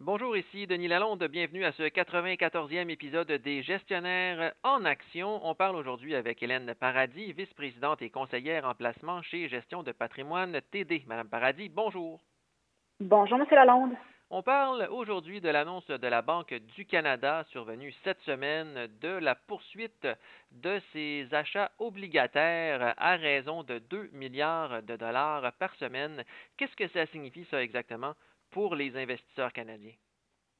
Bonjour, ici Denis Lalonde. Bienvenue à ce 94e épisode des Gestionnaires en action. On parle aujourd'hui avec Hélène Paradis, vice-présidente et conseillère en placement chez Gestion de patrimoine TD. Madame Paradis, bonjour. Bonjour, Monsieur Lalonde. On parle aujourd'hui de l'annonce de la Banque du Canada survenue cette semaine de la poursuite de ses achats obligataires à raison de 2 milliards de dollars par semaine. Qu'est-ce que ça signifie ça exactement? Pour les investisseurs canadiens?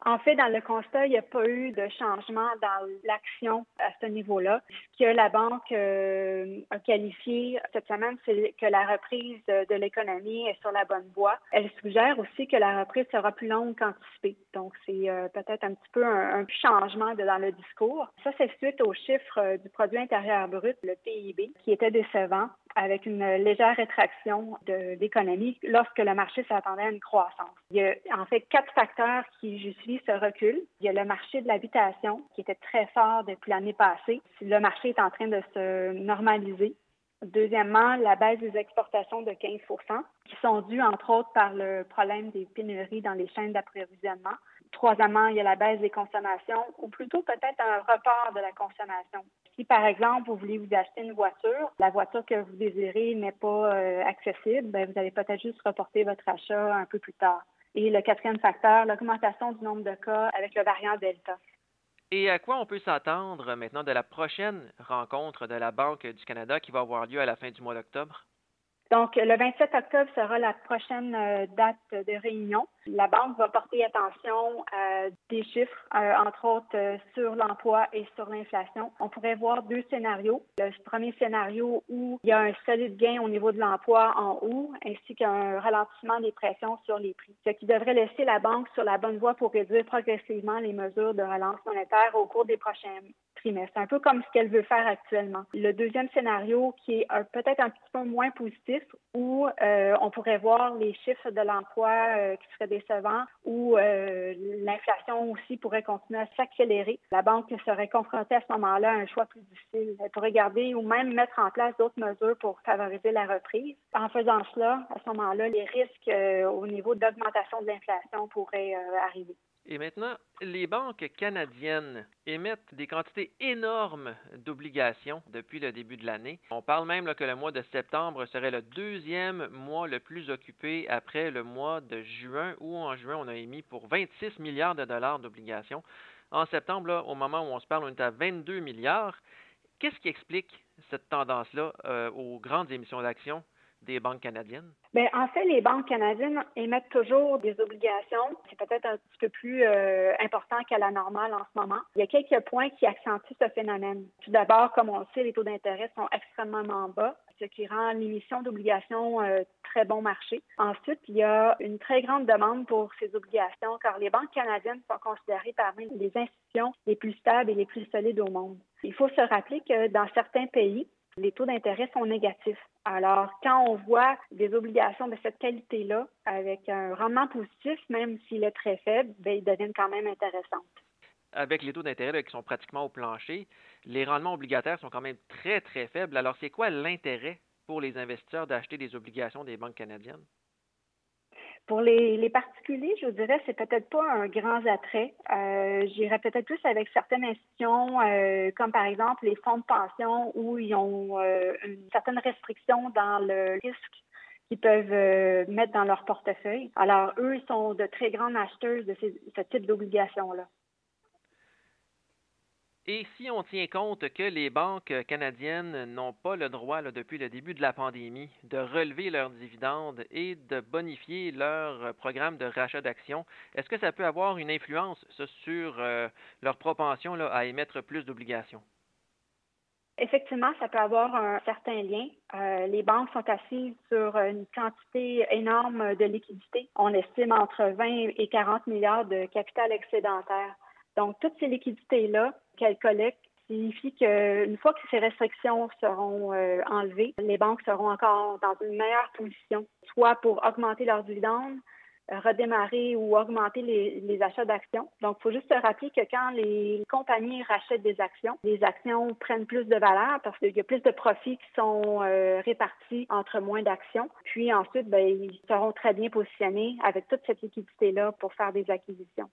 En fait, dans le constat, il n'y a pas eu de changement dans l'action à ce niveau-là. Ce que la banque euh, a qualifié cette semaine, c'est que la reprise de l'économie est sur la bonne voie. Elle suggère aussi que la reprise sera plus longue qu'anticipée. Donc, c'est euh, peut-être un petit peu un, changement dans le discours. Ça, c'est suite aux chiffres euh, du produit intérieur brut, le PIB, qui était décevant avec une légère rétraction de l'économie lorsque le marché s'attendait à une croissance. Il y a en fait quatre facteurs qui justifient ce recul. Il y a le marché de l'habitation qui était très fort depuis l'année passée. Le marché est en train de se normaliser. Deuxièmement, la baisse des exportations de 15% qui sont dues entre autres par le problème des pénuries dans les chaînes d'approvisionnement. Troisièmement, il y a la baisse des consommations, ou plutôt peut-être un report de la consommation. Si, par exemple, vous voulez vous acheter une voiture, la voiture que vous désirez n'est pas euh, accessible, ben, vous allez peut-être juste reporter votre achat un peu plus tard. Et le quatrième facteur, l'augmentation du nombre de cas avec le variant Delta. Et à quoi on peut s'attendre maintenant de la prochaine rencontre de la Banque du Canada qui va avoir lieu à la fin du mois d'octobre? Donc, le 27 octobre sera la prochaine euh, date de réunion. La banque va porter attention à des chiffres, euh, entre autres euh, sur l'emploi et sur l'inflation. On pourrait voir deux scénarios. Le premier scénario où il y a un solide gain au niveau de l'emploi en haut, ainsi qu'un ralentissement des pressions sur les prix, ce qui devrait laisser la banque sur la bonne voie pour réduire progressivement les mesures de relance monétaire au cours des prochains trimestres, un peu comme ce qu'elle veut faire actuellement. Le deuxième scénario, qui est peut-être un petit peu moins positif, où euh, on pourrait voir les chiffres de l'emploi qui seraient décevant où euh, l'inflation aussi pourrait continuer à s'accélérer. La banque serait confrontée à ce moment-là à un choix plus difficile. Elle pourrait garder ou même mettre en place d'autres mesures pour favoriser la reprise. En faisant cela, à ce moment-là, les risques euh, au niveau d'augmentation de l'inflation pourraient euh, arriver. Et maintenant, les banques canadiennes émettent des quantités énormes d'obligations depuis le début de l'année. On parle même que le mois de septembre serait le deuxième mois le plus occupé après le mois de juin, où en juin, on a émis pour 26 milliards de dollars d'obligations. En septembre, au moment où on se parle, on est à 22 milliards. Qu'est-ce qui explique cette tendance-là euh, aux grandes émissions d'actions? Des banques canadiennes? Bien, en fait, les banques canadiennes émettent toujours des obligations. C'est peut-être un petit peu plus euh, important qu'à la normale en ce moment. Il y a quelques points qui accentuent ce phénomène. Tout d'abord, comme on le sait, les taux d'intérêt sont extrêmement bas, ce qui rend l'émission d'obligations euh, très bon marché. Ensuite, il y a une très grande demande pour ces obligations car les banques canadiennes sont considérées parmi les institutions les plus stables et les plus solides au monde. Il faut se rappeler que dans certains pays, les taux d'intérêt sont négatifs. Alors, quand on voit des obligations de cette qualité-là, avec un rendement positif, même s'il est très faible, bien, ils deviennent quand même intéressantes. Avec les taux d'intérêt qui sont pratiquement au plancher, les rendements obligataires sont quand même très, très faibles. Alors, c'est quoi l'intérêt pour les investisseurs d'acheter des obligations des banques canadiennes? Pour les, particuliers, je vous dirais, c'est peut-être pas un grand attrait. Euh, J'irais peut-être plus avec certaines institutions, euh, comme par exemple les fonds de pension, où ils ont euh, une certaine restriction dans le risque qu'ils peuvent euh, mettre dans leur portefeuille. Alors, eux, ils sont de très grandes acheteurs de ce type d'obligations-là. Et si on tient compte que les banques canadiennes n'ont pas le droit, depuis le début de la pandémie, de relever leurs dividendes et de bonifier leur programme de rachat d'actions, est-ce que ça peut avoir une influence sur euh, leur propension à émettre plus d'obligations? Effectivement, ça peut avoir un certain lien. Euh, les banques sont assises sur une quantité énorme de liquidités. On estime entre 20 et 40 milliards de capital excédentaire. Donc, toutes ces liquidités-là qu'elle collecte signifie qu'une fois que ces restrictions seront euh, enlevées, les banques seront encore dans une meilleure position, soit pour augmenter leurs dividendes, redémarrer ou augmenter les, achats d'actions. Donc, il faut juste se rappeler que quand les compagnies rachètent des actions, les actions prennent plus de valeur parce qu'il y a plus de profits qui sont euh, répartis entre moins d'actions. Puis ensuite, ben, ils seront très bien positionnés avec toute cette liquidité-là pour faire des acquisitions.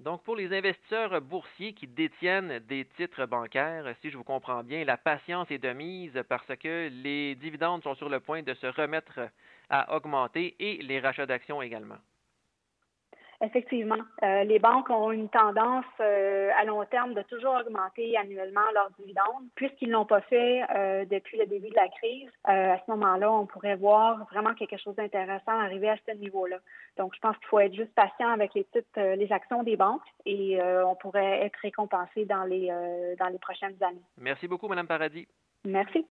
Donc, pour les investisseurs boursiers qui détiennent des titres bancaires, si je vous comprends bien, la patience est de mise parce que les dividendes sont sur le point de se remettre à augmenter et les rachats d'actions également. Effectivement, euh, les banques ont une tendance euh, à long terme de toujours augmenter annuellement leurs dividendes. Puisqu'ils ne l'ont pas fait euh, depuis le début de la crise, à ce moment-là, on pourrait voir vraiment quelque chose d'intéressant arriver à ce niveau-là. Donc, je pense qu'il faut être juste patient avec les titres, les actions des banques et on pourrait être récompensé dans les dans les prochaines années. Merci beaucoup, Madame Paradis. Merci.